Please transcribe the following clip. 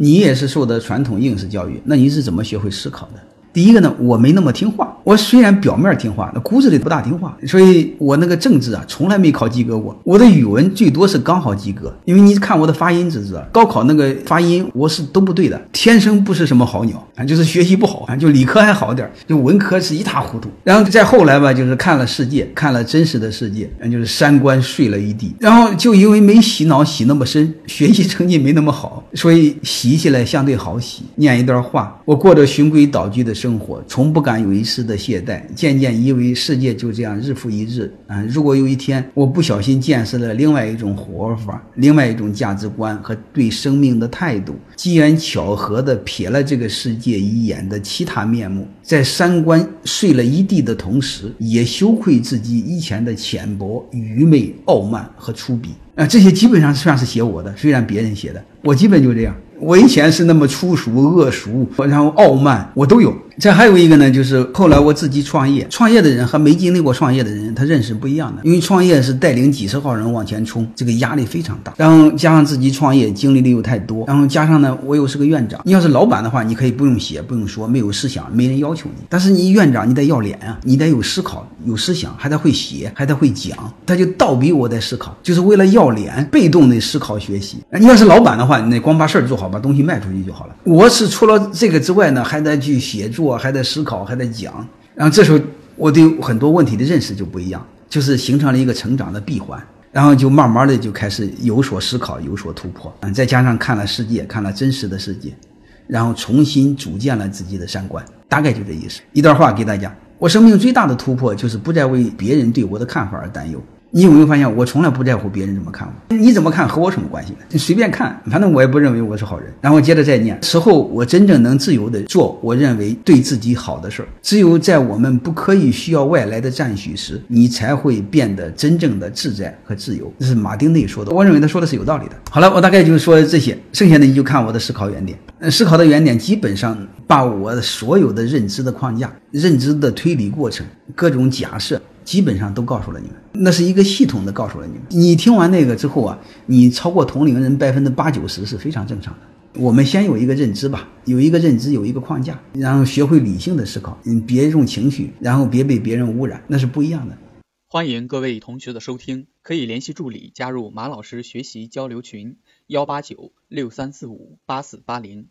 你也是受的传统应试教育，那你是怎么学会思考的？第一个呢，我没那么听话。我虽然表面听话，那骨子里不大听话，所以我那个政治啊，从来没考及格过。我的语文最多是刚好及格，因为你看我的发音就知道，高考那个发音我是都不对的，天生不是什么好鸟啊，就是学习不好啊，就理科还好点，就文科是一塌糊涂。然后再后来吧，就是看了世界，看了真实的世界，就是三观碎了一地。然后就因为没洗脑洗那么深，学习成绩没那么好，所以洗起来相对好洗。念一段话，我过着循规蹈矩的生生活，从不敢有一丝的。懈怠，渐渐以为世界就这样日复一日啊！如果有一天我不小心见识了另外一种活法，另外一种价值观和对生命的态度，机缘巧合地瞥了这个世界一眼的其他面目，在三观碎了一地的同时，也羞愧自己以前的浅薄、愚昧、傲慢和粗鄙啊！这些基本上算是写我的，虽然别人写的，我基本就这样。我以前是那么粗俗、恶俗，然后傲慢，我都有。这还有一个呢，就是后来我自己创业，创业的人和没经历过创业的人，他认识不一样的。因为创业是带领几十号人往前冲，这个压力非常大。然后加上自己创业经历的又太多，然后加上呢，我又是个院长。你要是老板的话，你可以不用写，不用说，没有思想，没人要求你。但是你院长，你得要脸啊，你得有思考、有思想，还得会写，还得会讲。他就倒逼我在思考，就是为了要脸，被动的思考学习。你要是老板的话，你得光把事儿做好，把东西卖出去就好了。我是除了这个之外呢，还得去写作。还在思考，还在讲，然后这时候我对很多问题的认识就不一样，就是形成了一个成长的闭环，然后就慢慢的就开始有所思考，有所突破，嗯，再加上看了世界，看了真实的世界，然后重新组建了自己的三观，大概就这意思。一段话给大家，我生命最大的突破就是不再为别人对我的看法而担忧。你有没有发现，我从来不在乎别人怎么看我？你怎么看和我什么关系呢？你随便看，反正我也不认为我是好人。然后接着再念，此后我真正能自由的做我认为对自己好的事儿。只有在我们不可以需要外来的赞许时，你才会变得真正的自在和自由。这是马丁内说的，我认为他说的是有道理的。好了，我大概就说这些，剩下的你就看我的思考原点。思考的原点基本上把我所有的认知的框架、认知的推理过程、各种假设。基本上都告诉了你们，那是一个系统的告诉了你们。你听完那个之后啊，你超过同龄人百分之八九十是非常正常的。我们先有一个认知吧，有一个认知，有一个框架，然后学会理性的思考，嗯，别用情绪，然后别被别人污染，那是不一样的。欢迎各位同学的收听，可以联系助理加入马老师学习交流群：幺八九六三四五八四八零。